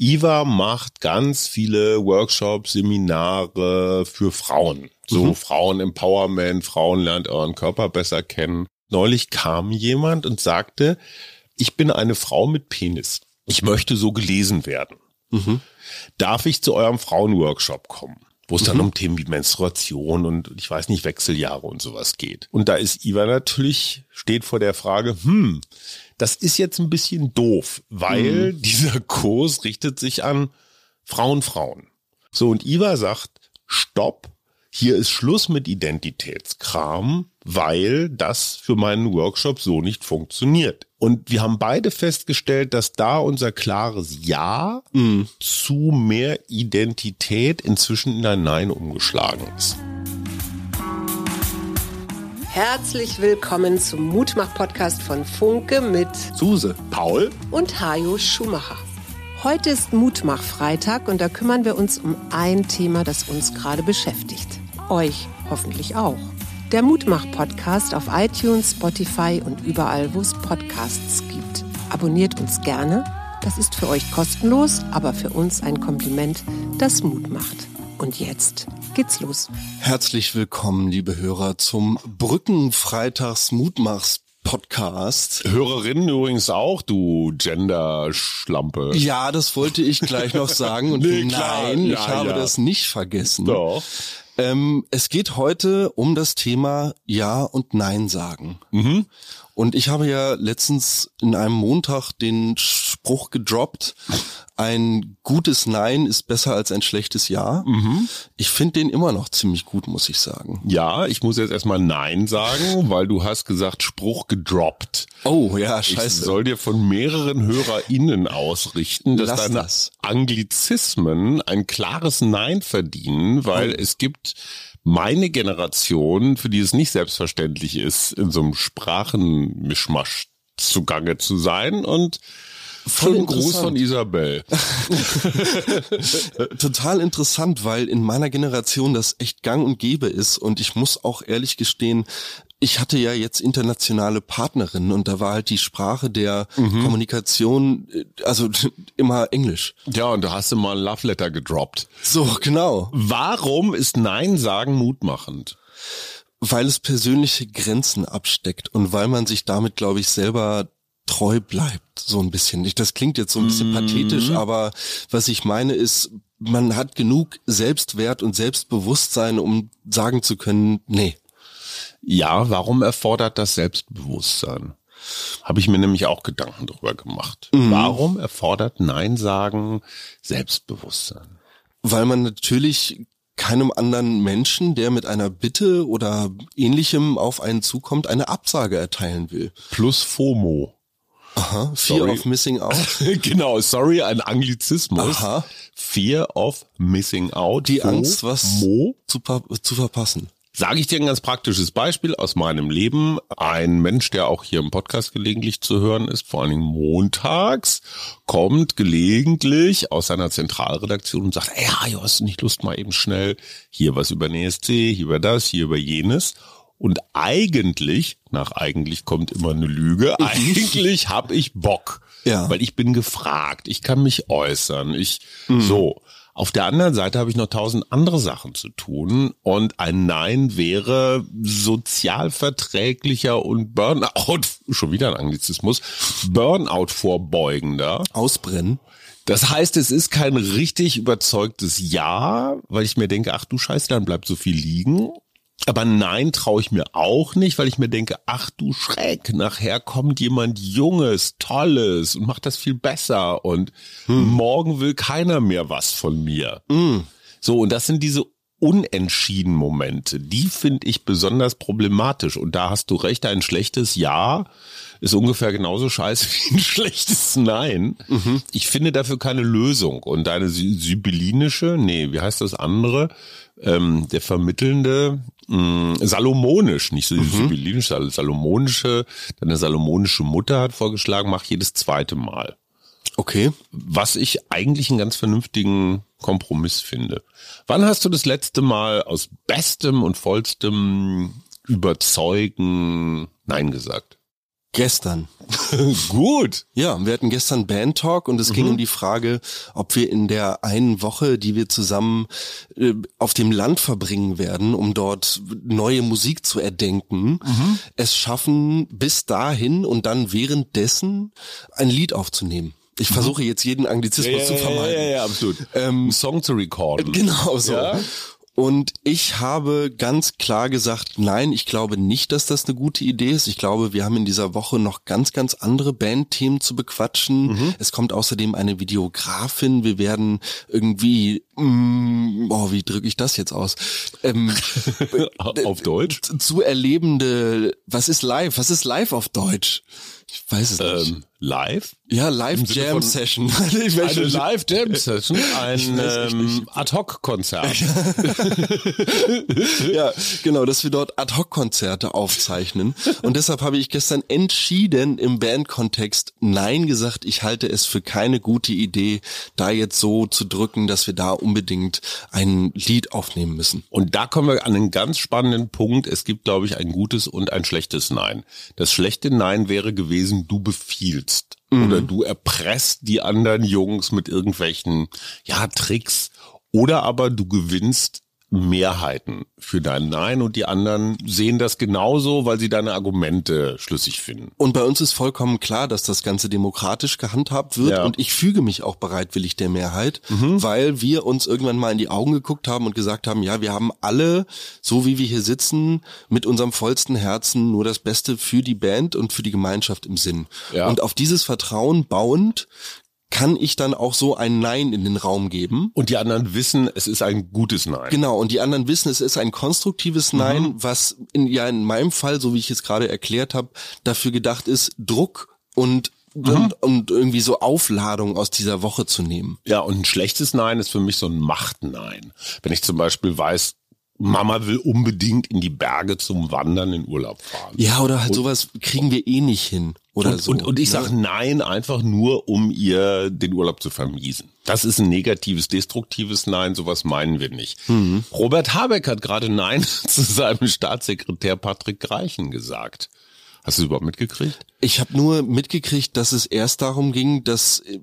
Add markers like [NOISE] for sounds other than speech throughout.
Iva macht ganz viele Workshops, Seminare für Frauen. So mhm. Frauen-Empowerment, Frauen lernt euren Körper besser kennen. Neulich kam jemand und sagte, ich bin eine Frau mit Penis. Ich möchte so gelesen werden. Mhm. Darf ich zu eurem Frauenworkshop kommen? Wo es dann mhm. um Themen wie Menstruation und ich weiß nicht, Wechseljahre und sowas geht. Und da ist Iva natürlich, steht vor der Frage, hm, das ist jetzt ein bisschen doof, weil mhm. [LAUGHS] dieser Kurs richtet sich an Frauen, Frauen. So, und Iva sagt, stopp, hier ist Schluss mit Identitätskram, weil das für meinen Workshop so nicht funktioniert. Und wir haben beide festgestellt, dass da unser klares Ja mm. zu mehr Identität inzwischen in ein Nein umgeschlagen ist. Herzlich willkommen zum Mutmach-Podcast von Funke mit Suse, Paul und Hajo Schumacher. Heute ist Mutmach-Freitag und da kümmern wir uns um ein Thema, das uns gerade beschäftigt. Euch hoffentlich auch. Der Mutmach-Podcast auf iTunes, Spotify und überall, wo es Podcasts gibt. Abonniert uns gerne. Das ist für euch kostenlos, aber für uns ein Kompliment, das Mut macht. Und jetzt geht's los. Herzlich willkommen, liebe Hörer, zum Brückenfreitags Mutmachs Podcast. Hörerinnen übrigens auch, du Gender-Schlampe. Ja, das wollte ich gleich noch sagen. Und [LAUGHS] nee, nein, ja, ich habe ja. das nicht vergessen. Doch. Ähm, es geht heute um das Thema Ja und Nein sagen. Mhm. Und ich habe ja letztens in einem Montag den Spruch gedroppt, ein gutes Nein ist besser als ein schlechtes Ja. Mhm. Ich finde den immer noch ziemlich gut, muss ich sagen. Ja, ich muss jetzt erstmal Nein sagen, weil du hast gesagt Spruch gedroppt. Oh ja, scheiße. Ich soll dir von mehreren HörerInnen ausrichten, dass Lass deine das. Anglizismen ein klares Nein verdienen, weil oh. es gibt meine Generation, für die es nicht selbstverständlich ist, in so einem Sprachenmischmasch zugange zu sein und Voll Gruß von Isabel. [LAUGHS] Total interessant, weil in meiner Generation das echt gang und gäbe ist und ich muss auch ehrlich gestehen, ich hatte ja jetzt internationale Partnerinnen und da war halt die Sprache der mhm. Kommunikation, äh, also [LAUGHS] immer Englisch. Ja, und da hast du mal ein Love Letter gedroppt. So, genau. Warum ist Nein sagen mutmachend? Weil es persönliche Grenzen absteckt und weil man sich damit, glaube ich, selber treu bleibt, so ein bisschen. Das klingt jetzt so ein bisschen mhm. pathetisch, aber was ich meine ist, man hat genug Selbstwert und Selbstbewusstsein, um sagen zu können, nee, ja, warum erfordert das Selbstbewusstsein? Habe ich mir nämlich auch Gedanken darüber gemacht. Mhm. Warum erfordert Nein sagen Selbstbewusstsein? Weil man natürlich keinem anderen Menschen, der mit einer Bitte oder ähnlichem auf einen zukommt, eine Absage erteilen will. Plus FOMO. Aha, Fear sorry. of Missing [LAUGHS] Out. genau, sorry, ein Anglizismus. Aha. Fear of Missing Out. Die Angst, was zu, zu verpassen. Sage ich dir ein ganz praktisches Beispiel aus meinem Leben. Ein Mensch, der auch hier im Podcast gelegentlich zu hören ist, vor allen Dingen montags, kommt gelegentlich aus seiner Zentralredaktion und sagt, ey, ja, hast du nicht Lust mal eben schnell hier was über NSC, hier über das, hier über jenes. Und eigentlich, nach eigentlich kommt immer eine Lüge, eigentlich habe ich Bock. Ja. Weil ich bin gefragt, ich kann mich äußern, ich mhm. so. Auf der anderen Seite habe ich noch tausend andere Sachen zu tun und ein Nein wäre sozialverträglicher und Burnout, [LAUGHS] schon wieder ein Anglizismus, Burnout vorbeugender. Ausbrennen. Das heißt, es ist kein richtig überzeugtes Ja, weil ich mir denke, ach du Scheiße, dann bleibt so viel liegen. Aber nein, traue ich mir auch nicht, weil ich mir denke, ach du Schreck, nachher kommt jemand Junges, Tolles und macht das viel besser und hm. morgen will keiner mehr was von mir. Hm. So, und das sind diese unentschieden Momente. Die finde ich besonders problematisch. Und da hast du recht, ein schlechtes Ja ist ungefähr genauso scheiße [LAUGHS] wie ein schlechtes Nein. Mhm. Ich finde dafür keine Lösung. Und deine sibyllinische, nee, wie heißt das andere? Ähm, der vermittelnde, mh, mm, salomonisch, nicht so mhm. sibyllinisch, salomonische, deine salomonische Mutter hat vorgeschlagen, mach jedes zweite Mal. Okay. Was ich eigentlich einen ganz vernünftigen Kompromiss finde. Wann hast du das letzte Mal aus bestem und vollstem Überzeugen Nein gesagt? Gestern. [LAUGHS] Gut. Ja, wir hatten gestern Band Talk und es mhm. ging um die Frage, ob wir in der einen Woche, die wir zusammen äh, auf dem Land verbringen werden, um dort neue Musik zu erdenken, mhm. es schaffen, bis dahin und dann währenddessen ein Lied aufzunehmen. Ich mhm. versuche jetzt jeden Anglizismus ja, zu vermeiden. Ja, ja, ja, absolut. Ähm, Song zu recorden. [LAUGHS] Genau so. Ja? Und ich habe ganz klar gesagt, nein, ich glaube nicht, dass das eine gute Idee ist. Ich glaube, wir haben in dieser Woche noch ganz, ganz andere Bandthemen zu bequatschen. Mhm. Es kommt außerdem eine Videografin. Wir werden irgendwie, mm, oh, wie drücke ich das jetzt aus? Ähm, [LAUGHS] auf Deutsch? Zu erlebende, was ist live? Was ist live auf Deutsch? Ich weiß es nicht. Live? Ja, Live Jam Session. [LAUGHS] eine Live Jam Session, ein ähm, Ad-Hoc-Konzert. [LAUGHS] ja, genau, dass wir dort Ad-Hoc-Konzerte aufzeichnen. Und deshalb habe ich gestern entschieden im Bandkontext Nein gesagt. Ich halte es für keine gute Idee, da jetzt so zu drücken, dass wir da unbedingt ein Lied aufnehmen müssen. Und da kommen wir an einen ganz spannenden Punkt. Es gibt, glaube ich, ein gutes und ein schlechtes Nein. Das schlechte Nein wäre gewesen, du befiehlst spielst. Mhm. Oder du erpresst die anderen Jungs mit irgendwelchen, ja, Tricks. Oder aber du gewinnst Mehrheiten für dein Nein und die anderen sehen das genauso, weil sie deine Argumente schlüssig finden. Und bei uns ist vollkommen klar, dass das Ganze demokratisch gehandhabt wird ja. und ich füge mich auch bereitwillig der Mehrheit, mhm. weil wir uns irgendwann mal in die Augen geguckt haben und gesagt haben, ja, wir haben alle, so wie wir hier sitzen, mit unserem vollsten Herzen nur das Beste für die Band und für die Gemeinschaft im Sinn. Ja. Und auf dieses Vertrauen bauend kann ich dann auch so ein Nein in den Raum geben. Und die anderen wissen, es ist ein gutes Nein. Genau, und die anderen wissen, es ist ein konstruktives Nein, mhm. was in, ja in meinem Fall, so wie ich es gerade erklärt habe, dafür gedacht ist, Druck und mhm. und irgendwie so Aufladung aus dieser Woche zu nehmen. Ja, und ein schlechtes Nein ist für mich so ein Macht-Nein. Wenn ich zum Beispiel weiß, Mama will unbedingt in die Berge zum Wandern in Urlaub fahren. Ja, oder halt und, sowas kriegen wir eh nicht hin. Oder und, so. Und, und ich ne? sage nein, einfach nur, um ihr den Urlaub zu vermiesen. Das ist ein negatives, destruktives Nein, sowas meinen wir nicht. Mhm. Robert Habeck hat gerade Nein [LAUGHS] zu seinem Staatssekretär Patrick Greichen gesagt. Hast du es überhaupt mitgekriegt? Ich habe nur mitgekriegt, dass es erst darum ging, dass äh,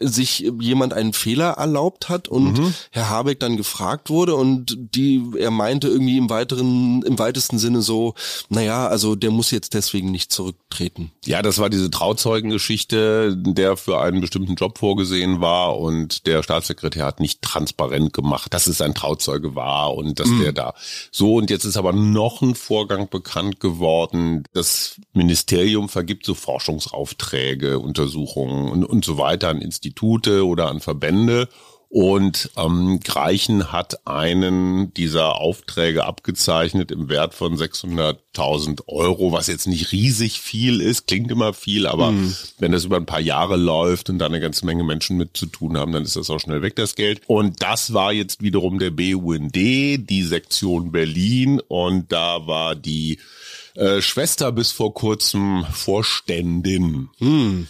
sich jemand einen Fehler erlaubt hat und mhm. Herr Habeck dann gefragt wurde und die er meinte irgendwie im weiteren im weitesten Sinne so, naja, also der muss jetzt deswegen nicht zurücktreten. Ja, das war diese Trauzeugengeschichte, der für einen bestimmten Job vorgesehen war und der Staatssekretär hat nicht transparent gemacht, dass es ein Trauzeuge war und dass mhm. der da so und jetzt ist aber noch ein Vorgang bekannt geworden, das Ministerium gibt so Forschungsaufträge, Untersuchungen und, und so weiter an Institute oder an Verbände. Und ähm, Greichen hat einen dieser Aufträge abgezeichnet im Wert von 600.000 Euro, was jetzt nicht riesig viel ist, klingt immer viel, aber mhm. wenn das über ein paar Jahre läuft und da eine ganze Menge Menschen mit zu tun haben, dann ist das auch schnell weg, das Geld. Und das war jetzt wiederum der BUND, die Sektion Berlin und da war die äh, Schwester bis vor kurzem Vorständin. Hm.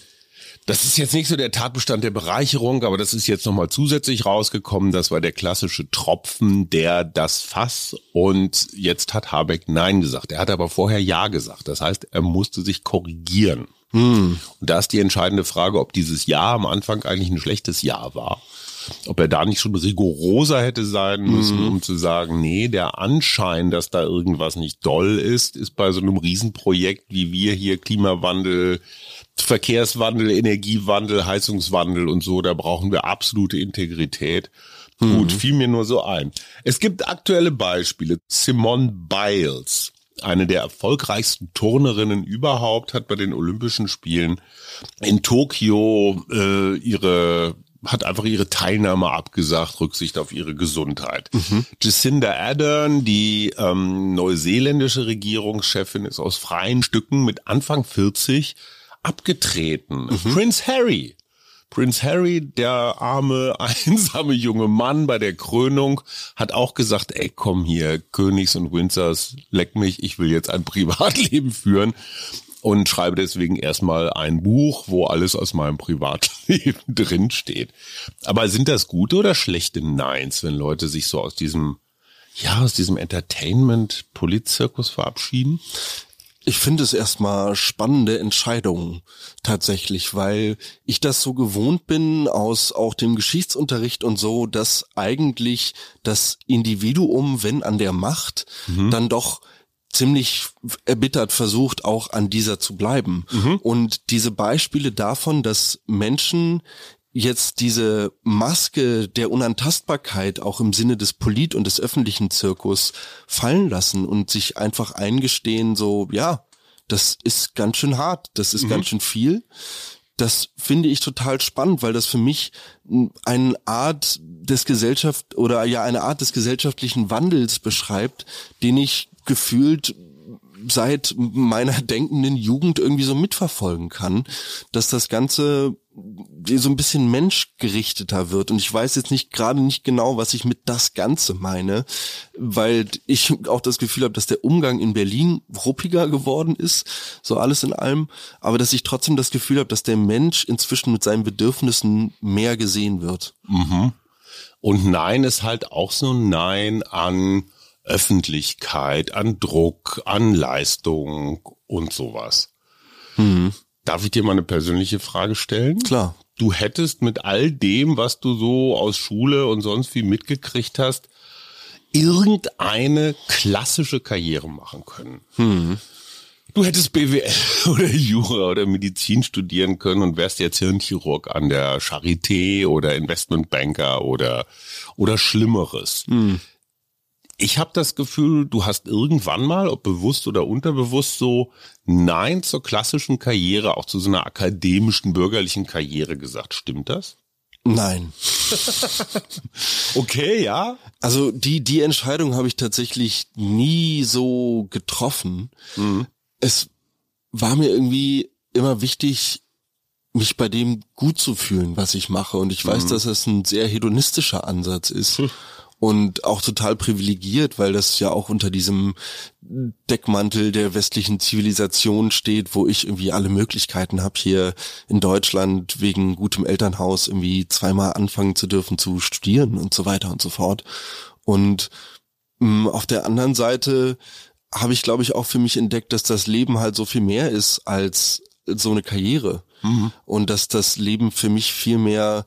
Das ist jetzt nicht so der Tatbestand der Bereicherung, aber das ist jetzt nochmal zusätzlich rausgekommen. Das war der klassische Tropfen, der das Fass. Und jetzt hat Habeck Nein gesagt. Er hat aber vorher Ja gesagt. Das heißt, er musste sich korrigieren. Hm. Und da ist die entscheidende Frage, ob dieses Ja am Anfang eigentlich ein schlechtes Ja war ob er da nicht schon rigoroser hätte sein müssen, mhm. um zu sagen, nee, der Anschein, dass da irgendwas nicht doll ist, ist bei so einem Riesenprojekt wie wir hier Klimawandel, Verkehrswandel, Energiewandel, Heizungswandel und so, da brauchen wir absolute Integrität. Mhm. Gut, fiel mir nur so ein. Es gibt aktuelle Beispiele. Simone Biles, eine der erfolgreichsten Turnerinnen überhaupt, hat bei den Olympischen Spielen in Tokio äh, ihre hat einfach ihre Teilnahme abgesagt, Rücksicht auf ihre Gesundheit. Mhm. Jacinda Ardern, die ähm, neuseeländische Regierungschefin, ist aus freien Stücken mit Anfang 40 abgetreten. Mhm. Prince Harry. Prince Harry, der arme, [LAUGHS] einsame junge Mann bei der Krönung, hat auch gesagt, ey, komm hier, Königs und Windsors, leck mich, ich will jetzt ein [LAUGHS] Privatleben führen und schreibe deswegen erstmal ein Buch, wo alles aus meinem Privatleben [LAUGHS] drin steht. Aber sind das gute oder schlechte Neins, wenn Leute sich so aus diesem ja, aus diesem Entertainment-Politzirkus verabschieden? Ich finde es erstmal spannende Entscheidungen tatsächlich, weil ich das so gewohnt bin aus auch dem Geschichtsunterricht und so, dass eigentlich das Individuum, wenn an der Macht, mhm. dann doch ziemlich erbittert versucht, auch an dieser zu bleiben. Mhm. Und diese Beispiele davon, dass Menschen jetzt diese Maske der Unantastbarkeit auch im Sinne des Polit- und des öffentlichen Zirkus fallen lassen und sich einfach eingestehen, so, ja, das ist ganz schön hart, das ist mhm. ganz schön viel. Das finde ich total spannend, weil das für mich eine Art des Gesellschaft oder ja eine Art des gesellschaftlichen Wandels beschreibt, den ich gefühlt seit meiner denkenden Jugend irgendwie so mitverfolgen kann, dass das Ganze so ein bisschen menschgerichteter wird. Und ich weiß jetzt nicht gerade nicht genau, was ich mit das Ganze meine, weil ich auch das Gefühl habe, dass der Umgang in Berlin ruppiger geworden ist, so alles in allem, aber dass ich trotzdem das Gefühl habe, dass der Mensch inzwischen mit seinen Bedürfnissen mehr gesehen wird. Mhm. Und Nein ist halt auch so ein Nein an Öffentlichkeit, an Druck, an Leistung und sowas. Mhm. Darf ich dir mal eine persönliche Frage stellen? Klar. Du hättest mit all dem, was du so aus Schule und sonst wie mitgekriegt hast, irgendeine klassische Karriere machen können. Mhm. Du hättest BWL [LAUGHS] oder Jura oder Medizin studieren können und wärst jetzt Hirnchirurg an der Charité oder Investmentbanker oder oder Schlimmeres. Mhm ich habe das Gefühl, du hast irgendwann mal, ob bewusst oder unterbewusst, so Nein zur klassischen Karriere, auch zu so einer akademischen, bürgerlichen Karriere gesagt. Stimmt das? Nein. [LAUGHS] okay, ja. Also die, die Entscheidung habe ich tatsächlich nie so getroffen. Mhm. Es war mir irgendwie immer wichtig, mich bei dem gut zu fühlen, was ich mache. Und ich weiß, mhm. dass es ein sehr hedonistischer Ansatz ist. Und auch total privilegiert, weil das ja auch unter diesem Deckmantel der westlichen Zivilisation steht, wo ich irgendwie alle Möglichkeiten habe, hier in Deutschland wegen gutem Elternhaus irgendwie zweimal anfangen zu dürfen zu studieren und so weiter und so fort. Und mh, mm, auf der anderen Seite habe ich, glaube ich, auch für mich entdeckt, dass das Leben halt so viel mehr ist als so eine Karriere. Mhm. Und dass das Leben für mich viel mehr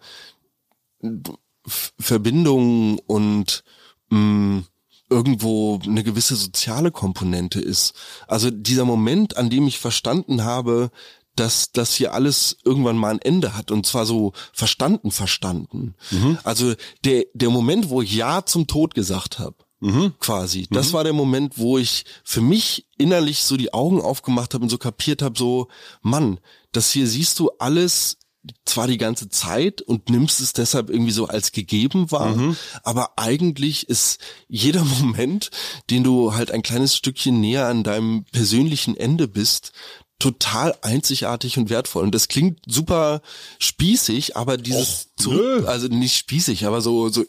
Verbindung und mh, mm, irgendwo eine gewisse soziale Komponente ist. Also dieser Moment, an dem ich verstanden habe, dass das hier alles irgendwann mal ein Ende hat und zwar so verstanden verstanden. Mhm. Also der der Moment, wo ich ja zum Tod gesagt habe, mhm. quasi, das mhm. war der Moment, wo ich für mich innerlich so die Augen aufgemacht habe und so kapiert habe, so Mann, das hier siehst du alles zwar die ganze Zeit und nimmst es deshalb irgendwie so als gegeben wahr, mhm. aber eigentlich ist jeder [LAUGHS] Moment, den du halt ein kleines Stückchen näher an deinem persönlichen Ende bist, total einzigartig und wertvoll. Und das klingt super spießig, aber dieses Och, zurück, also nicht spießig, aber so, so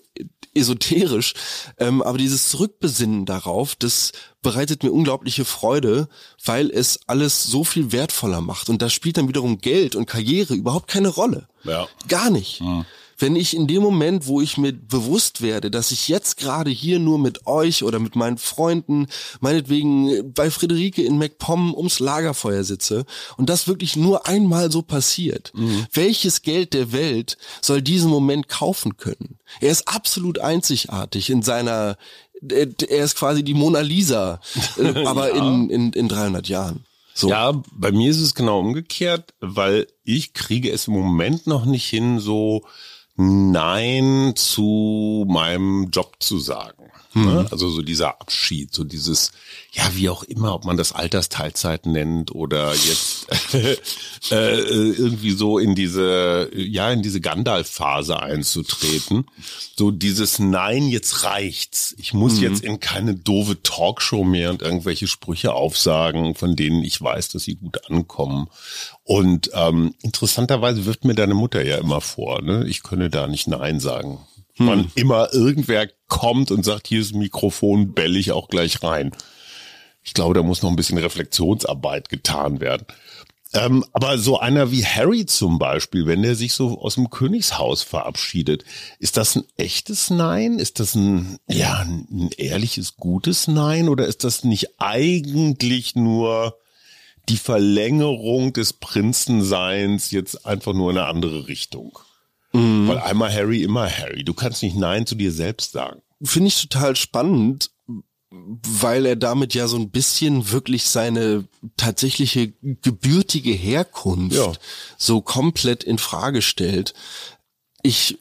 esoterisch, ähm, aber dieses Zurückbesinnen darauf, das bereitet mir unglaubliche Freude, weil es alles so viel wertvoller macht. Und da spielt dann wiederum Geld und Karriere überhaupt keine Rolle. Ja. Gar nicht. Mhm wenn ich in dem Moment, wo ich mir bewusst werde, dass ich jetzt gerade hier nur mit euch oder mit meinen Freunden, meinetwegen bei Friederike in MacPom ums Lagerfeuer sitze und das wirklich nur einmal so passiert, mhm. welches Geld der Welt soll diesen Moment kaufen können? Er ist absolut einzigartig in seiner, er ist quasi die Mona Lisa, äh, [LAUGHS] aber ja. in, in, in 300 Jahren. So. Ja, bei mir ist es genau umgekehrt, weil ich kriege es im Moment noch nicht hin, so Nein zu meinem Job zu sagen. Mhm. Ne? Also so dieser Abschied, so dieses, ja, wie auch immer, ob man das Altersteilzeit nennt oder jetzt [LAUGHS] äh, irgendwie so in diese, ja, in diese Gandalf-Phase einzutreten. So dieses Nein, jetzt reicht's. Ich muss mhm. jetzt in keine doofe Talkshow mehr und irgendwelche Sprüche aufsagen, von denen ich weiß, dass sie gut ankommen. Und ähm, interessanterweise wirft mir deine Mutter ja immer vor, ne? ich könne da nicht Nein sagen. Hm. Wann immer irgendwer kommt und sagt, hier ist ein Mikrofon, bell ich auch gleich rein. Ich glaube, da muss noch ein bisschen Reflexionsarbeit getan werden. Ähm, aber so einer wie Harry zum Beispiel, wenn der sich so aus dem Königshaus verabschiedet, ist das ein echtes Nein? Ist das ein, ja, ein ehrliches, gutes Nein? Oder ist das nicht eigentlich nur die Verlängerung des Prinzenseins jetzt einfach nur in eine andere Richtung. Mhm. Weil einmal Harry, immer Harry. Du kannst nicht Nein zu dir selbst sagen. Finde ich total spannend, weil er damit ja so ein bisschen wirklich seine tatsächliche gebürtige Herkunft ja. so komplett in Frage stellt. Ich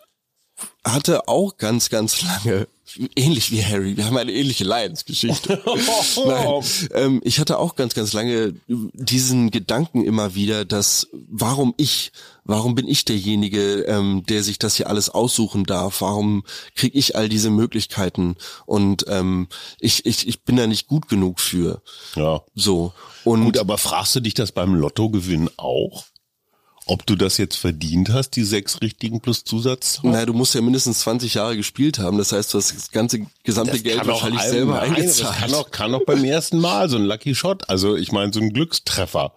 hatte auch ganz, ganz lange ähnlich wie Harry. Wir haben eine ähnliche Leidensgeschichte. [LAUGHS] Nein, ähm, ich hatte auch ganz, ganz lange diesen Gedanken immer wieder, dass warum ich, warum bin ich derjenige, ähm, der sich das hier alles aussuchen darf? Warum kriege ich all diese Möglichkeiten? Und ähm, ich, ich, ich bin da nicht gut genug für. Ja. So. Und Gut, aber fragst du dich das beim Lottogewinn auch? Ob du das jetzt verdient hast, die sechs richtigen plus Zusatz? Na, du musst ja mindestens 20 Jahre gespielt haben. Das heißt, du hast das ganze gesamte das Geld wahrscheinlich selber nein, eingezahlt. Das kann auch, kann auch beim ersten Mal so ein Lucky Shot, also ich meine so ein Glückstreffer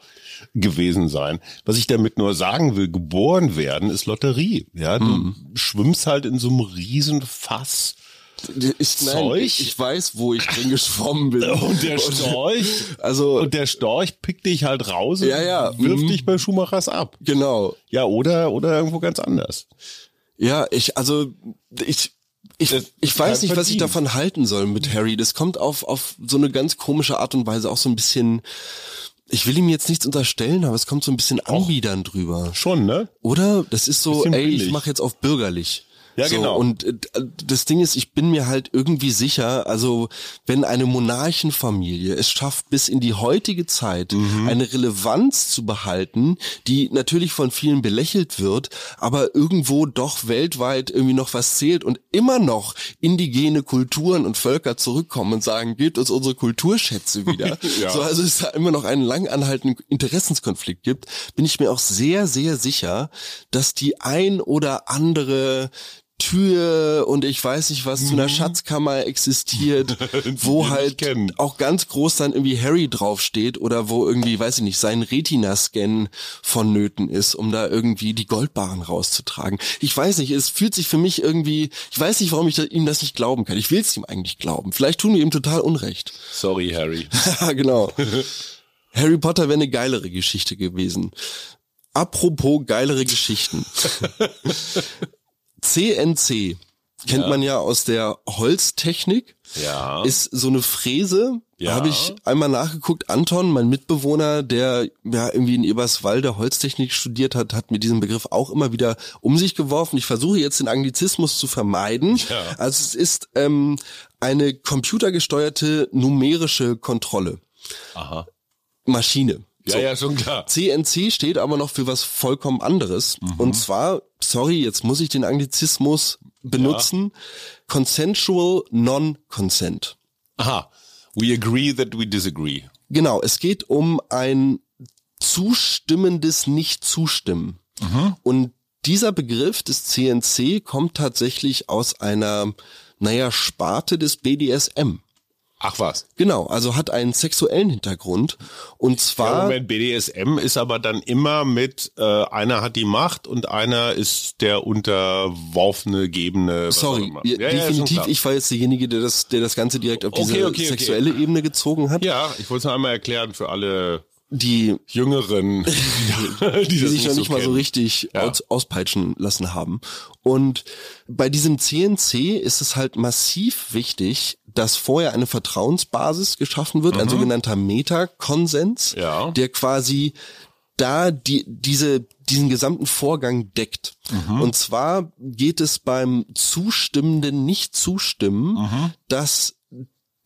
gewesen sein. Was ich damit nur sagen will, geboren werden ist Lotterie. Ja, du mhm. schwimmst halt in so einem riesen Fass ich, nein, ich, ich, weiß, wo ich drin geschwommen bin. [LAUGHS] Und der Storch, also und der Storch pickt dich halt raus ja, ja, und wirft mhm. dich bei Schumachers ab. Genau. Ja, oder oder irgendwo ganz anders. Ja, ich also ich ich, ich weiß nicht, was ich davon halten soll mit Harry. Das kommt auf auf so eine ganz komische Art und Weise auch so ein bisschen ich will ihm jetzt nichts unterstellen, aber es kommt so ein bisschen anbiedern drüber. Schon, ne? Oder? Das ist so, ey, ich mache jetzt auf bürgerlich. Ja, so, genau. Und äh, das Ding ist, ich bin mir halt irgendwie sicher, also wenn eine Monarchenfamilie es schafft, bis in die heutige Zeit mhm. eine Relevanz zu behalten, die natürlich von vielen belächelt wird, aber irgendwo doch weltweit irgendwie noch was zählt und immer noch indigene Kulturen und Völker zurückkommen und sagen, gebt uns unsere Kulturschätze wieder. [LAUGHS] ja. So, also es da immer noch einen lang anhaltenden Interessenskonflikt gibt, bin ich mir auch sehr, sehr sicher, dass die ein oder andere Tür und ich weiß nicht was mhm. zu einer mhm. Schatzkammer existiert, [LAUGHS] wo halt auch ganz groß dann irgendwie Harry draufsteht oder wo irgendwie, weiß ich nicht, sein Retina-Scan vonnöten ist, um da irgendwie die Goldbarren rauszutragen. Ich weiß nicht, es fühlt sich für mich irgendwie, ich weiß nicht, warum ich ihm das nicht glauben kann. Ich will es ihm eigentlich glauben. Vielleicht tun wir ihm total Unrecht. Sorry, Harry. [LAUGHS] genau. Harry Potter wäre eine geilere Geschichte gewesen. Apropos geilere Geschichten. [LAUGHS] CNC kennt ja. man ja aus der Holztechnik. Ja. Ist so eine Fräse. Ja. Habe ich einmal nachgeguckt. Anton, mein Mitbewohner, der ja irgendwie in Eberswalde Holztechnik studiert hat, hat mir diesen Begriff auch immer wieder um sich geworfen. Ich versuche jetzt den Anglizismus zu vermeiden. Ja. Also es ist ähm, eine computergesteuerte numerische Kontrolle. Aha. Maschine. Ja, so. ja, schon klar. CNC steht aber noch für was vollkommen anderes. Mhm. Und zwar, sorry, jetzt muss ich den Anglizismus benutzen, ja. consensual non-consent. Aha. We agree that we disagree. Genau, es geht um ein zustimmendes Nicht-Zustimmen. Mhm. Und dieser Begriff des CNC kommt tatsächlich aus einer, naja, Sparte des BDSM. Ach was. Genau, also hat einen sexuellen Hintergrund. Und zwar. Ja, Moment, BDSM ist aber dann immer mit, äh, einer hat die Macht und einer ist der unterworfene, gebende. Sorry, ja, definitiv, ja, ich war jetzt derjenige, der das, der das Ganze direkt auf diese okay, okay, sexuelle okay. Ebene gezogen hat. Ja, ich wollte es noch einmal erklären für alle die Jüngeren, [LAUGHS] die, die sich noch nicht so mal so richtig ja. aus, auspeitschen lassen haben. Und bei diesem CNC ist es halt massiv wichtig, dass vorher eine Vertrauensbasis geschaffen wird, mhm. ein sogenannter Metakonsens, ja. der quasi da die, diese, diesen gesamten Vorgang deckt. Mhm. Und zwar geht es beim zustimmenden Nicht-Zustimmen, mhm. dass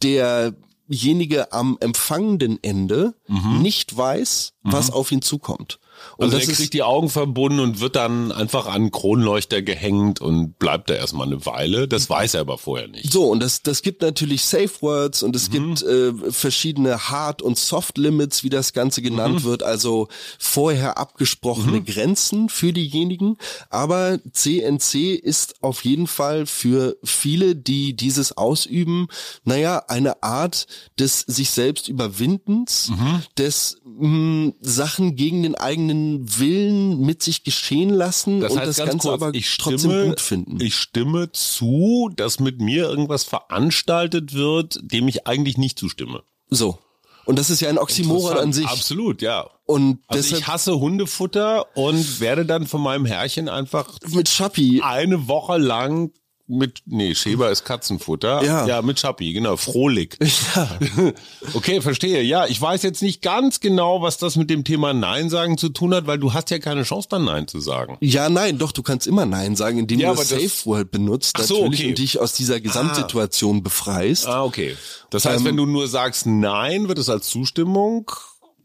der derjenige am empfangenden Ende mhm. nicht weiß, was mhm. auf ihn zukommt. Und also er kriegt die Augen verbunden und wird dann einfach an Kronleuchter gehängt und bleibt da erstmal eine Weile. Das weiß er aber vorher nicht. So, und das, das gibt natürlich Safe Words und es mhm. gibt äh, verschiedene Hard- und Soft-Limits, wie das Ganze genannt mhm. wird, also vorher abgesprochene mhm. Grenzen für diejenigen. Aber CNC ist auf jeden Fall für viele, die dieses ausüben, naja, eine Art des sich selbst Überwindens, mhm. des mh, hm, Sachen gegen den eigenen eigenen Willen mit sich geschehen lassen das und das Ganze kurz, aber ich trotzdem stimme, gut finden. Ich stimme zu, dass mit mir irgendwas veranstaltet wird, dem ich eigentlich nicht zustimme. So. Und das ist ja ein Oxymoron an sich. Absolut, ja. Und Also deshalb ich hasse Hundefutter und werde dann von meinem Herrchen einfach mit Schappi. eine Woche lang mit, nee, Schäber ist Katzenfutter. Ja. Ja, mit Schappi, genau, Frohlig. [LAUGHS] Ja. [LAUGHS] Okay, verstehe. Ja, ich weiß jetzt nicht ganz genau, was das mit dem Thema Nein sagen zu tun hat, weil du hast ja keine Chance, dann Nein zu sagen. Ja, nein, doch, du kannst immer Nein sagen, indem Ja, du das Safe Word benutzt, Ach so, natürlich, okay. und dich aus dieser Gesamtsituation befreist. Ah, okay. Das heißt, Ähm, wenn du nur sagst Nein, wird es als Zustimmung.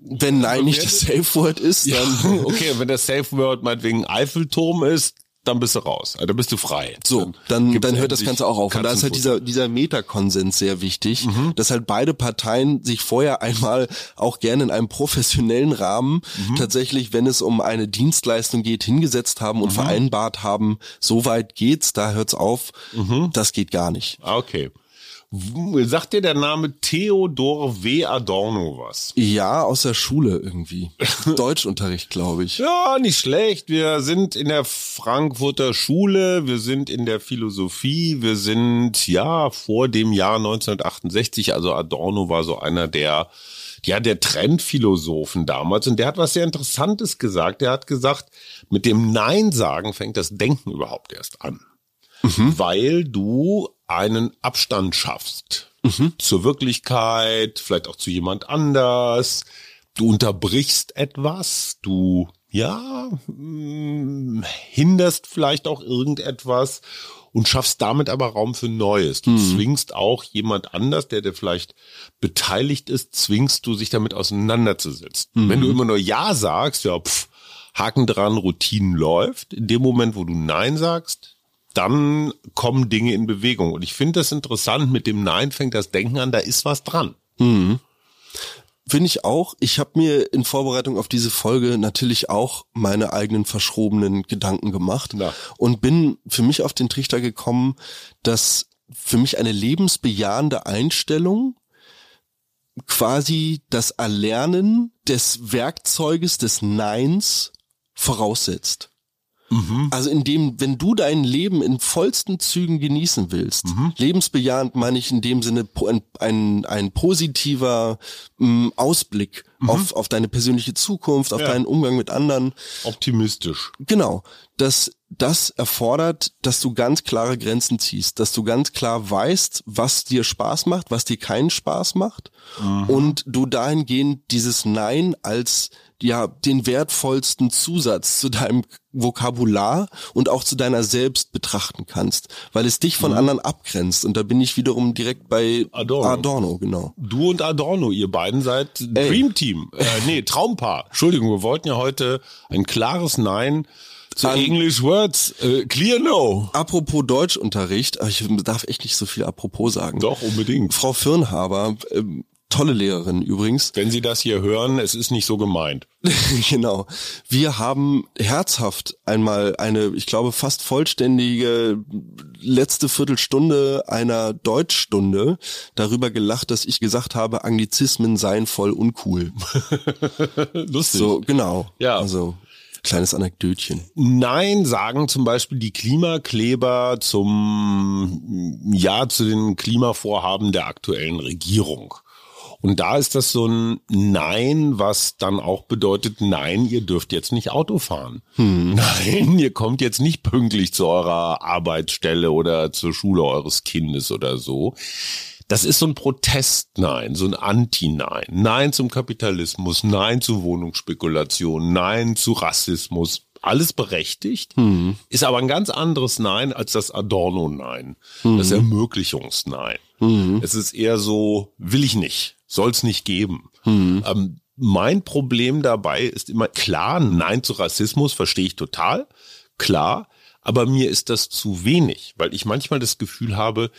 Wenn Nein nicht das Safe Word ist, dann [LAUGHS] okay, und wenn das Safe Word meinetwegen Eiffelturm ist, dann bist du raus. Also, Dann bist du frei. So, dann, gibt's dann hört das Ganze auch auf. Und da ist halt dieser, dieser Metakonsens sehr wichtig, dass halt beide Parteien sich vorher einmal auch gerne in einem professionellen Rahmen tatsächlich, wenn es um eine Dienstleistung geht, hingesetzt haben und vereinbart haben, so weit geht's, da hört's auf, das geht gar nicht. Ah, Okay. Sagt dir der Name Theodor W. Adorno was? Ja, aus der Schule irgendwie. [LAUGHS] Deutschunterricht, glaube ich. Ja, nicht schlecht. Wir sind in der Frankfurter Schule, wir sind in der Philosophie, wir sind ja vor dem Jahr 1968. Also Adorno war so einer der ja, der Trendphilosophen damals. Und der hat was sehr Interessantes gesagt. Der hat gesagt, mit dem Nein sagen fängt das Denken überhaupt erst an. Weil du einen Abstand schaffst zur Wirklichkeit, vielleicht auch zu jemand anders. Du unterbrichst etwas, du ja mh, hinderst vielleicht auch irgendetwas und schaffst damit aber Raum für Neues. Du zwingst auch jemand anders, der dir vielleicht beteiligt ist, zwingst du sich damit auseinanderzusetzen. Wenn du immer nur Ja sagst, ja, pff, Haken dran, Routinen läuft. In dem Moment, wo du Nein sagst, dann kommen Dinge in Bewegung. Und ich finde das interessant, mit dem Nein fängt das Denken an, da ist was dran. Finde ich auch. Ich habe mir in Vorbereitung auf diese Folge natürlich auch meine eigenen verschrobenen Gedanken gemacht Na. und bin für mich auf den Trichter gekommen, dass für mich eine lebensbejahende Einstellung quasi das Erlernen des Werkzeuges des Neins voraussetzt. Also indem, wenn du dein Leben in vollsten Zügen genießen willst, lebensbejahend meine ich in dem Sinne ein, ein, ein positiver mh, Ausblick auf, auf deine persönliche Zukunft, auf Ja. deinen Umgang mit anderen. Optimistisch. Genau. Das, das erfordert, dass du ganz klare Grenzen ziehst, dass du ganz klar weißt, was dir Spaß macht, was dir keinen Spaß macht und du dahingehend dieses Nein als ja den wertvollsten Zusatz zu deinem Vokabular und auch zu deiner selbst betrachten kannst, weil es dich von anderen abgrenzt und da bin ich wiederum direkt bei Adorno. Adorno genau. Du und Adorno, ihr beiden seid Dream Team. Äh, nee, Traumpaar. Entschuldigung, wir wollten ja heute ein klares Nein zu An- English Words. Äh, clear No. Apropos Deutschunterricht, aber ich darf echt nicht so viel apropos sagen. Doch, unbedingt. Frau Firnhaber, ähm, tolle Lehrerin übrigens. Wenn Sie das hier hören, es ist nicht so gemeint. [LAUGHS] genau. Wir haben herzhaft einmal eine, ich glaube, fast vollständige letzte Viertelstunde einer Deutschstunde darüber gelacht, dass ich gesagt habe, Anglizismen seien voll uncool. [LAUGHS] Lustig. So, genau. Ja. Also, kleines Anekdötchen. Nein sagen zum Beispiel die Klimakleber zum, ja, zu den Klimavorhaben der aktuellen Regierung. Und da ist das so ein Nein, was dann auch bedeutet, nein, ihr dürft jetzt nicht Auto fahren. Nein, ihr kommt jetzt nicht pünktlich zu eurer Arbeitsstelle oder zur Schule eures Kindes oder so. Das ist so ein Protest-Nein, so ein Anti-Nein. Nein zum Kapitalismus, Nein zu Wohnungsspekulation, Nein zu Rassismus. Alles berechtigt, ist aber ein ganz anderes Nein als das Adorno-Nein, das Ermöglichungs-Nein. Es ist eher so, will ich nicht, soll es nicht geben. Ähm, mein Problem dabei ist immer klar, Nein zu Rassismus verstehe ich total, klar, aber mir ist das zu wenig, weil ich manchmal das Gefühl habe,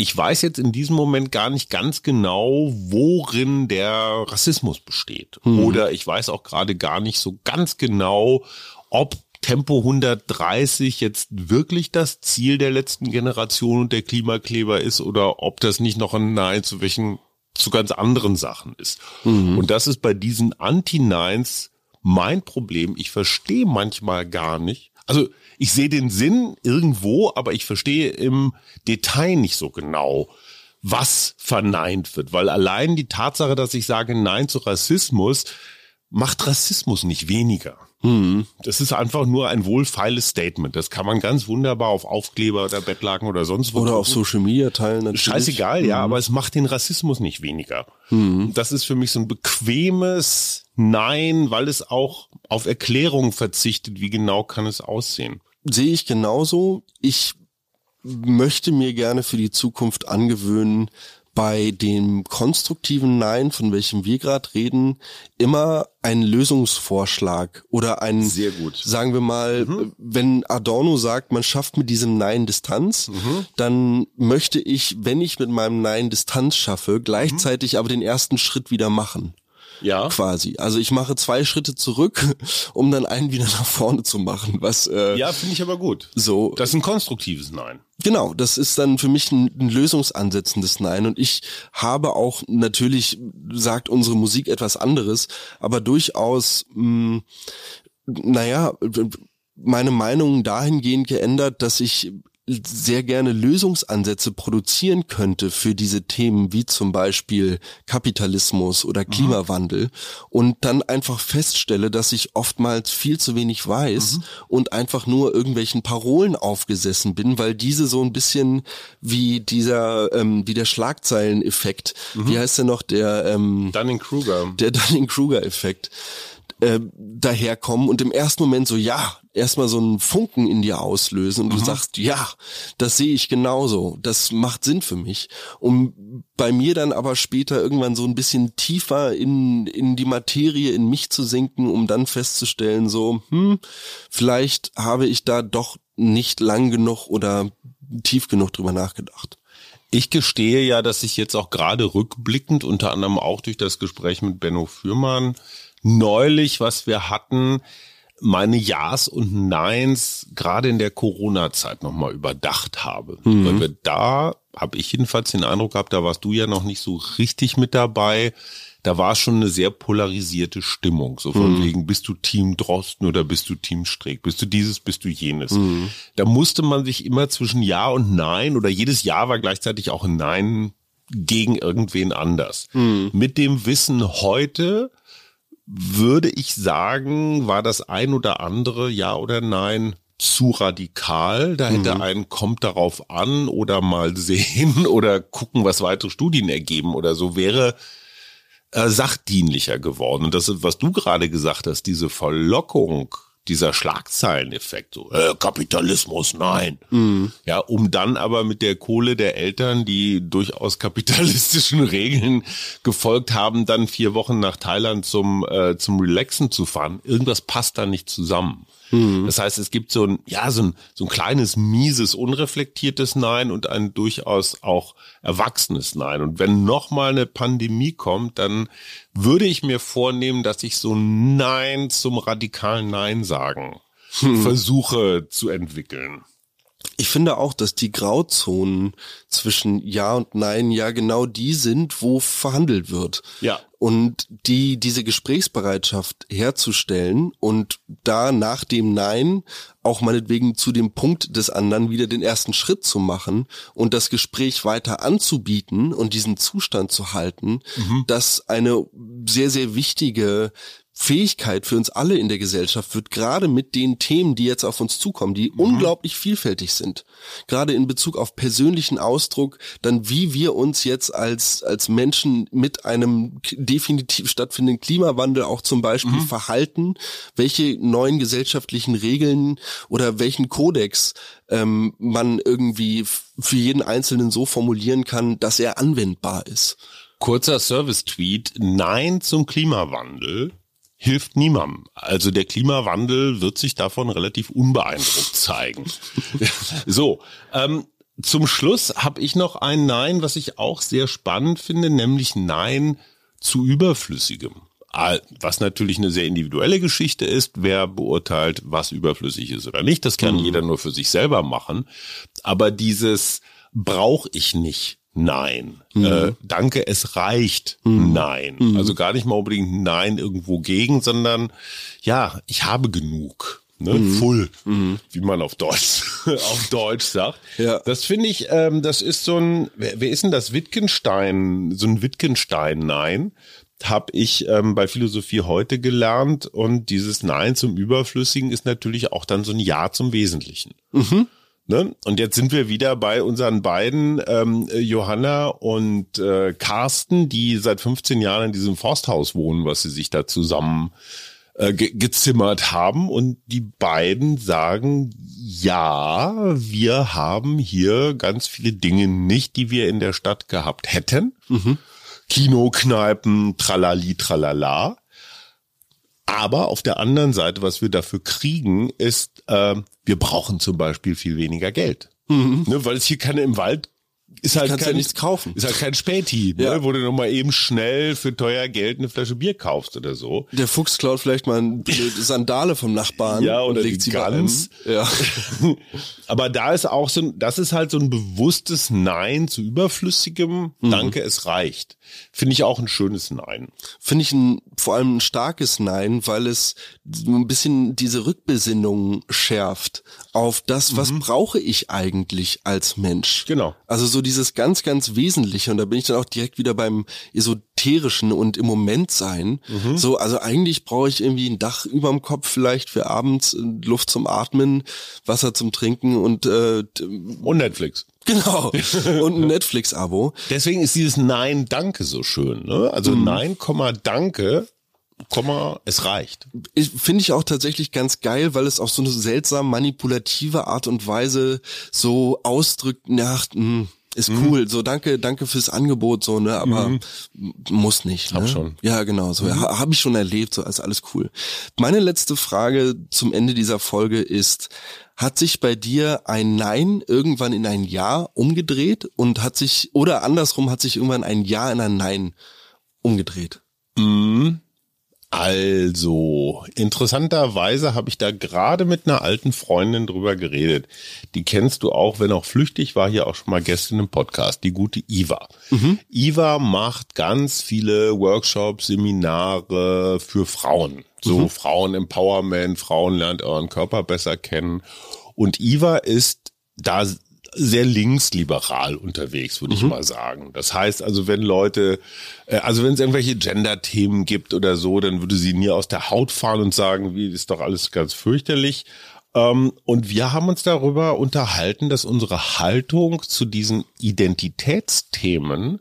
ich weiß jetzt in diesem Moment gar nicht ganz genau, worin der Rassismus besteht. Oder ich weiß auch gerade gar nicht so ganz genau, ob Tempo 130 jetzt wirklich das Ziel der letzten Generation und der Klimakleber ist oder ob das nicht noch ein Nein zu welchen, zu ganz anderen Sachen ist. Und das ist bei diesen Anti-Nines mein Problem. Ich verstehe manchmal gar nicht. Also ich sehe den Sinn irgendwo, aber ich verstehe im Detail nicht so genau, was verneint wird. Weil allein die Tatsache, dass ich sage Nein zu Rassismus, macht Rassismus nicht weniger. Mhm. Das ist einfach nur ein wohlfeiles Statement. Das kann man ganz wunderbar auf Aufkleber oder Bettlaken oder sonst wo. Oder auf Social Media teilen. Natürlich. Scheißegal, mhm. ja, aber es macht den Rassismus nicht weniger. Mhm. Das ist für mich so ein bequemes Nein, weil es auch auf Erklärungen verzichtet. Wie genau kann es aussehen? Sehe ich genauso. Ich möchte mir gerne für die Zukunft angewöhnen, bei dem konstruktiven Nein, von welchem wir gerade reden, immer einen Lösungsvorschlag oder ein, Sehr gut. sagen wir mal, mhm. wenn Adorno sagt, man schafft mit diesem Nein Distanz, mhm. dann möchte ich, wenn ich mit meinem Nein Distanz schaffe, gleichzeitig mhm. aber den ersten Schritt wieder machen. Ja. Quasi. Also ich mache zwei Schritte zurück, [LAUGHS] um dann einen wieder [LAUGHS] nach vorne zu machen. Was, äh, ja, finde ich aber gut. So. Das ist ein konstruktives Nein. Genau, das ist dann für mich ein, ein lösungsansetzendes Nein. Und ich habe auch, natürlich sagt unsere Musik etwas anderes, aber durchaus, mh, naja, meine Meinung dahingehend geändert, dass ich sehr gerne Lösungsansätze produzieren könnte für diese Themen wie zum Beispiel Kapitalismus oder mhm. Klimawandel mhm. und dann einfach feststelle, dass ich oftmals viel zu wenig weiß mhm. und einfach nur irgendwelchen Parolen aufgesessen bin, weil diese so ein bisschen wie dieser, ähm, wie der Schlagzeileneffekt, mhm. wie heißt der noch, der ähm, Dunning-Kruger. Der Dunning-Kruger-Effekt äh, daherkommen und im ersten Moment so, ja, erstmal so einen Funken in dir auslösen und mhm. du sagst, ja, das sehe ich genauso, das macht Sinn für mich. Um bei mir dann aber später irgendwann so ein bisschen tiefer in, in die Materie, in mich zu sinken, um dann festzustellen, so, hm, vielleicht habe ich da doch nicht lang genug oder tief genug drüber nachgedacht. Ich gestehe ja, dass ich jetzt auch gerade rückblickend, unter anderem auch durch das Gespräch mit Benno Fürmann, neulich, was wir hatten, meine Ja's und Neins gerade in der Corona-Zeit nochmal überdacht habe. Mhm. Weil wir da, habe ich jedenfalls den Eindruck gehabt, da warst du ja noch nicht so richtig mit dabei. Da war schon eine sehr polarisierte Stimmung. So von mhm. wegen, bist du Team Drosten oder bist du Team Streeck? Bist du dieses, bist du jenes? Mhm. Da musste man sich immer zwischen Ja und Nein oder jedes Ja war gleichzeitig auch ein Nein gegen irgendwen anders. Mhm. Mit dem Wissen heute, würde ich sagen, war das ein oder andere Ja oder Nein zu radikal. Da hätte mhm. ein kommt darauf an oder mal sehen [LAUGHS] oder gucken, was weitere Studien ergeben oder so wäre äh, sachdienlicher geworden. Und das was du gerade gesagt hast, diese Verlockung dieser Schlagzeileneffekt, so äh, Kapitalismus, nein. Mhm. Ja, um dann aber mit der Kohle der Eltern, die durchaus kapitalistischen [LAUGHS] Regeln gefolgt haben, dann vier Wochen nach Thailand zum äh, zum Relaxen zu fahren. Irgendwas passt da nicht zusammen. Mhm. Das heißt, es gibt so ein, ja, so ein, so ein kleines, mieses, unreflektiertes Nein und ein durchaus auch erwachsenes Nein. Und wenn nochmal eine Pandemie kommt, dann würde ich mir vornehmen, dass ich so ein Nein zum radikalen Nein sagen hm. versuche zu entwickeln. Ich finde auch, dass die Grauzonen zwischen Ja und Nein ja genau die sind, wo verhandelt wird. Ja. Und die, diese Gesprächsbereitschaft herzustellen und da nach dem Nein auch meinetwegen zu dem Punkt des anderen wieder den ersten Schritt zu machen und das Gespräch weiter anzubieten und diesen Zustand zu halten, mhm. das eine sehr, sehr wichtige Fähigkeit für uns alle in der Gesellschaft wird gerade mit den Themen, die jetzt auf uns zukommen, die mhm. unglaublich vielfältig sind. Gerade in Bezug auf persönlichen Ausdruck, dann wie wir uns jetzt als, als Menschen mit einem definitiv stattfindenden Klimawandel auch zum Beispiel mhm. verhalten, welche neuen gesellschaftlichen Regeln oder welchen Kodex ähm, man irgendwie für jeden Einzelnen so formulieren kann, dass er anwendbar ist. Kurzer Service-Tweet. Nein zum Klimawandel hilft niemandem. Also der Klimawandel wird sich davon relativ unbeeindruckt zeigen. [LAUGHS] so, ähm, zum Schluss habe ich noch ein Nein, was ich auch sehr spannend finde, nämlich Nein zu überflüssigem. Was natürlich eine sehr individuelle Geschichte ist, wer beurteilt, was überflüssig ist oder nicht. Das kann mhm. jeder nur für sich selber machen. Aber dieses brauche ich nicht Nein. Mhm. Äh, danke, es reicht. Mhm. Nein. Mhm. Also gar nicht mal unbedingt Nein irgendwo gegen, sondern ja, ich habe genug. ne? Mhm. Full, mhm. wie man auf Deutsch, [LAUGHS] auf Deutsch sagt. Ja. Das finde ich, ähm, das ist so ein, wer, wer ist denn das Wittgenstein, so ein Wittgenstein-Nein? habe ich ähm, bei Philosophie heute gelernt und dieses Nein zum Überflüssigen ist natürlich auch dann so ein Ja zum Wesentlichen. Mhm. Ne? Und jetzt sind wir wieder bei unseren beiden, ähm, Johanna und äh, Carsten, die seit 15 Jahren in diesem Forsthaus wohnen, was sie sich da zusammen äh, ge gezimmert haben. Und die beiden sagen, ja, wir haben hier ganz viele Dinge nicht, die wir in der Stadt gehabt hätten. Mhm. Kino, Kneipen, tralali, tralala. Aber auf der anderen Seite, was wir dafür kriegen, ist, äh, wir brauchen zum Beispiel viel weniger Geld. Mhm. Ne, weil es hier keine im Wald ist halt Kannst kein, ja nichts kaufen. Ist halt kein Späti, ne? ja. wo du nochmal eben schnell für teuer Geld eine Flasche Bier kaufst oder so. Der Fuchs klaut vielleicht mal eine [LAUGHS] Sandale vom Nachbarn ja, oder und legt sie ganz. Ja. [LAUGHS] Aber da ist auch so, das ist halt so ein bewusstes Nein zu überflüssigem. Mhm. Danke, es reicht. Finde ich auch ein schönes Nein. Finde ich ein, vor allem ein starkes Nein, weil es ein bisschen diese Rückbesinnung schärft auf das, was mhm. brauche ich eigentlich als Mensch. Genau. Also so dieses ganz, ganz Wesentliche. Und da bin ich dann auch direkt wieder beim esoterischen und im Moment sein. Mhm. So, also eigentlich brauche ich irgendwie ein Dach überm Kopf vielleicht für abends, Luft zum Atmen, Wasser zum Trinken und äh, und Netflix. [LAUGHS] Genau. Und ein Netflix-Abo. Deswegen ist dieses Nein, Danke so schön. Ne? Also mhm. Nein, Danke Komma, es reicht. Finde ich auch tatsächlich ganz geil, weil es auf so eine seltsam manipulative Art und Weise so ausdrückt, nach, mh, hm, ist mhm. cool, so danke, danke fürs Angebot, so, ne, aber mhm. muss nicht. Ne? Hab schon. Ja, genau, so, mhm. ja, habe ich schon erlebt, so, also alles cool. Meine letzte Frage zum Ende dieser Folge ist, hat sich bei dir ein Nein irgendwann in ein Ja umgedreht und hat sich, oder andersrum hat sich irgendwann ein Ja in ein Nein umgedreht? Mhm. Also, interessanterweise habe ich da gerade mit einer alten Freundin drüber geredet. Die kennst du auch, wenn auch flüchtig, war hier auch schon mal gestern im Podcast, die gute Iva. Mhm. Iva macht ganz viele Workshops, Seminare für Frauen. So mhm. Frauen-Empowerment, Frauen lernt euren Körper besser kennen. Und Iva ist da sehr linksliberal unterwegs, würde mhm. ich mal sagen. Das heißt also, wenn Leute, äh, also wenn es irgendwelche Gender-Themen gibt oder so, dann würde sie nie aus der Haut fahren und sagen, wie ist doch alles ganz fürchterlich. Ähm, und wir haben uns darüber unterhalten, dass unsere Haltung zu diesen Identitätsthemen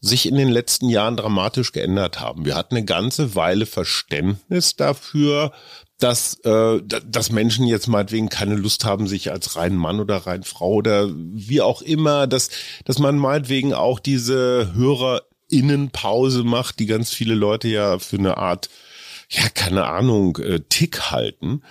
sich in den letzten Jahren dramatisch geändert haben. Wir hatten eine ganze Weile Verständnis dafür, dass, äh, dass Menschen jetzt meinetwegen keine Lust haben, sich als rein Mann oder rein Frau oder wie auch immer, dass, dass man meinetwegen auch diese HörerInnenpause macht, die ganz viele Leute ja für eine Art, ja, keine Ahnung, äh, Tick halten.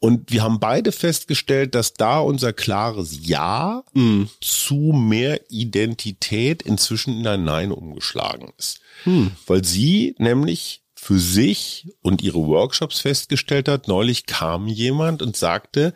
Und wir haben beide festgestellt, dass da unser klares Ja mm. zu mehr Identität inzwischen in ein Nein umgeschlagen ist. Mm. Weil sie nämlich für sich und ihre Workshops festgestellt hat. Neulich kam jemand und sagte,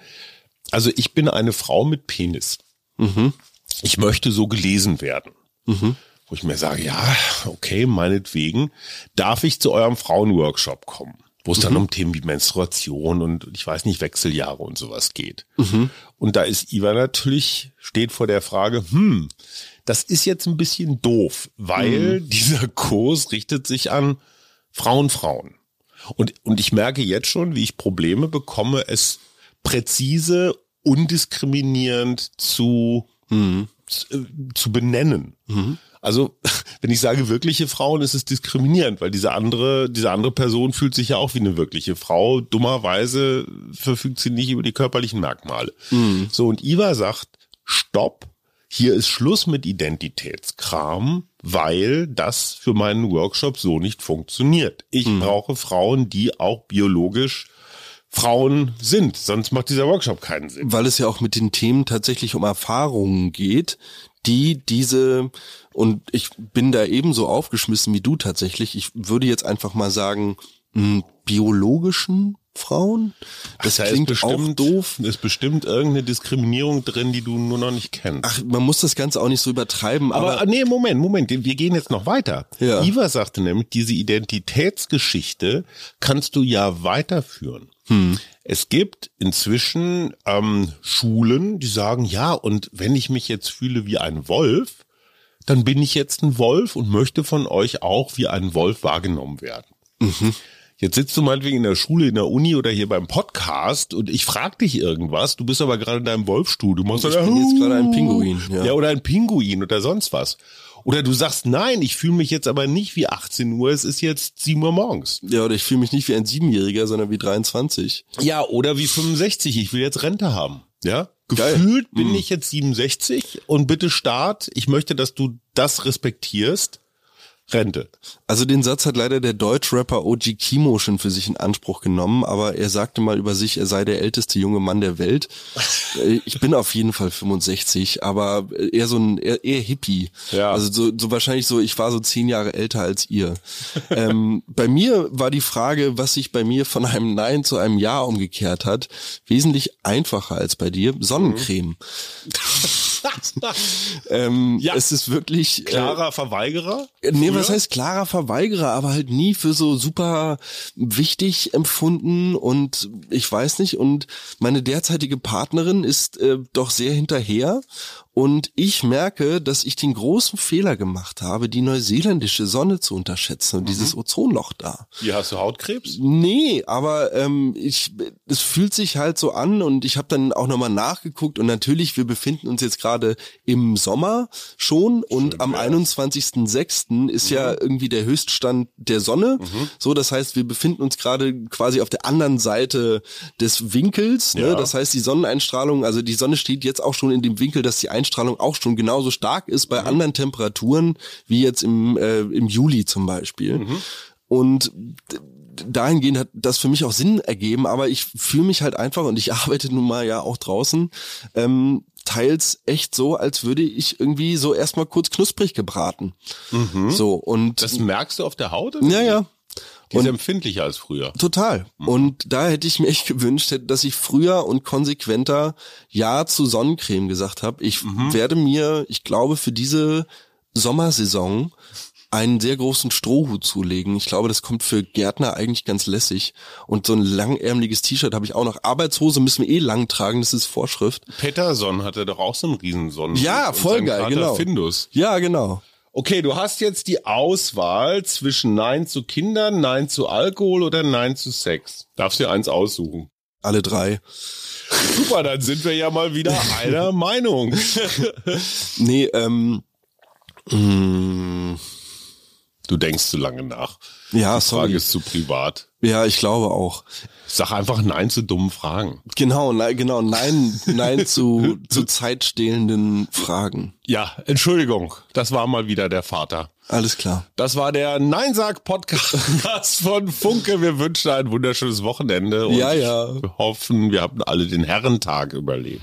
also ich bin eine Frau mit Penis. Mhm. Ich möchte so gelesen werden. Mhm. Wo ich mir sage, ja, okay, meinetwegen, darf ich zu eurem Frauenworkshop kommen? Wo es mhm. dann um Themen wie Menstruation und ich weiß nicht, Wechseljahre und sowas geht. Mhm. Und da ist Iva natürlich, steht vor der Frage, hm, das ist jetzt ein bisschen doof, weil mhm. dieser Kurs richtet sich an Frauen, Frauen. Und, und ich merke jetzt schon, wie ich Probleme bekomme, es präzise, undiskriminierend zu, mhm. zu, äh, zu, benennen. Mhm. Also, [LAUGHS] wenn ich sage wirkliche Frauen, ist es diskriminierend, weil diese andere, diese andere Person fühlt sich ja auch wie eine wirkliche Frau. Dummerweise verfügt sie nicht über die körperlichen Merkmale. Mhm. So, und Iva sagt, stopp, hier ist Schluss mit Identitätskram, weil das für meinen Workshop so nicht funktioniert. Ich mhm. brauche Frauen, die auch biologisch Frauen sind, sonst macht dieser Workshop keinen Sinn. Weil es ja auch mit den Themen tatsächlich um Erfahrungen geht, die diese, und ich bin da ebenso aufgeschmissen wie du tatsächlich, ich würde jetzt einfach mal sagen, biologischen Frauen? Das Ach, da klingt bestimmt, auch doof. Ist bestimmt irgendeine Diskriminierung drin, die du nur noch nicht kennst. Ach, man muss das Ganze auch nicht so übertreiben. Aber, aber nee, Moment, Moment, wir gehen jetzt noch weiter. Ja. Iva sagte nämlich, diese Identitätsgeschichte kannst du ja weiterführen. Hm. Es gibt inzwischen ähm, Schulen, die sagen, ja, und wenn ich mich jetzt fühle wie ein Wolf, dann bin ich jetzt ein Wolf und möchte von euch auch wie ein Wolf wahrgenommen werden. Mhm. Jetzt sitzt du meinetwegen in der Schule, in der Uni oder hier beim Podcast und ich frag dich irgendwas, du bist aber gerade in deinem Wolfstuhl. Du machst ich dann, bin jetzt gerade ein Pinguin. Ja. ja, oder ein Pinguin oder sonst was. Oder du sagst, nein, ich fühle mich jetzt aber nicht wie 18 Uhr, es ist jetzt 7 Uhr morgens. Ja, oder ich fühle mich nicht wie ein Siebenjähriger, sondern wie 23. Ja, oder wie 65, ich will jetzt Rente haben. Ja, gefühlt Geil. bin hm. ich jetzt 67 und bitte Staat, ich möchte, dass du das respektierst. Rente. Also den Satz hat leider der Deutschrapper OG Kimo schon für sich in Anspruch genommen, aber er sagte mal über sich, er sei der älteste junge Mann der Welt. [LAUGHS] Äh, ich bin auf jeden Fall 65, aber eher so ein eher, eher Hippie. Ja. Also so, so wahrscheinlich so, ich war so zehn Jahre älter als ihr. [LAUGHS] ähm, bei mir war die Frage, was sich bei mir von einem Nein zu einem Ja umgekehrt hat, wesentlich einfacher als bei dir. Sonnencreme. Mhm. [LAUGHS] [LAUGHS] ähm, ja. Es ist wirklich äh, klarer Verweigerer. Nee, was heißt klarer Verweigerer, aber halt nie für so super wichtig empfunden und ich weiß nicht und meine derzeitige Partnerin ist äh, doch sehr hinterher und ich merke, dass ich den großen Fehler gemacht habe, die neuseeländische Sonne zu unterschätzen und mhm. dieses Ozonloch da. Hier hast du Hautkrebs? Nee, aber ähm, ich, es fühlt sich halt so an und ich habe dann auch nochmal nachgeguckt und natürlich, wir befinden uns jetzt gerade im Sommer schon und Schön am 21.06. ist mhm. ja irgendwie der Höchststand der Sonne. Mhm. So, das heißt, wir befinden uns gerade quasi auf der anderen Seite des Winkels. Ne? Ja. Das heißt, die Sonneneinstrahlung, also die Sonne steht jetzt auch schon in dem Winkel, dass die Einstrahlung auch schon genauso stark ist bei mhm. anderen Temperaturen wie jetzt im, äh, im Juli zum Beispiel. Mhm. Und dahingehend hat das für mich auch Sinn ergeben, aber ich fühle mich halt einfach und ich [LAUGHS] arbeite nun mal ja auch draußen, ähm, teils echt so, als würde ich irgendwie so erstmal kurz knusprig gebraten. Mhm. So und das merkst du auf der Haut? Oder? Ja, ja. Die ist empfindlicher als früher. Total. Mhm. Und da hätte ich mir echt [LAUGHS] gewünscht, dass ich früher und konsequenter Ja zu Sonnencreme gesagt habe. Ich mhm. werde mir, ich glaube, für diese Sommersaison einen sehr großen Strohhut zulegen. Ich glaube, das kommt für Gärtner eigentlich ganz lässig. Und so ein langärmeliges T-Shirt habe ich auch noch. Arbeitshose müssen wir eh lang tragen, das ist Vorschrift. Peterson hatte doch auch so einen Riesensonnen. Ja, voll geil, genau. Findus. Ja, genau. Okay, du hast jetzt die Auswahl zwischen Nein zu Kindern, Nein zu Alkohol oder Nein zu Sex. Darfst dir eins aussuchen. Alle drei. Super, dann sind wir ja mal wieder [LAUGHS] einer Meinung. nee, ähm. Mh, mm. Du denkst zu lange nach. Ja, Die Frage ist zu privat. Ja, ich glaube auch. Sag einfach Nein zu dummen Fragen. Genau, nein, genau, Nein, [LAUGHS] Nein zu, zu zeitstehlenden Fragen. Ja, Entschuldigung, das war mal wieder der Vater. Alles klar. Das war der Nein-Sag-Podcast von Funke. Wir wünschen ein wunderschönes Wochenende und ja, ja. wir hoffen, wir haben alle den Herrentag überlebt.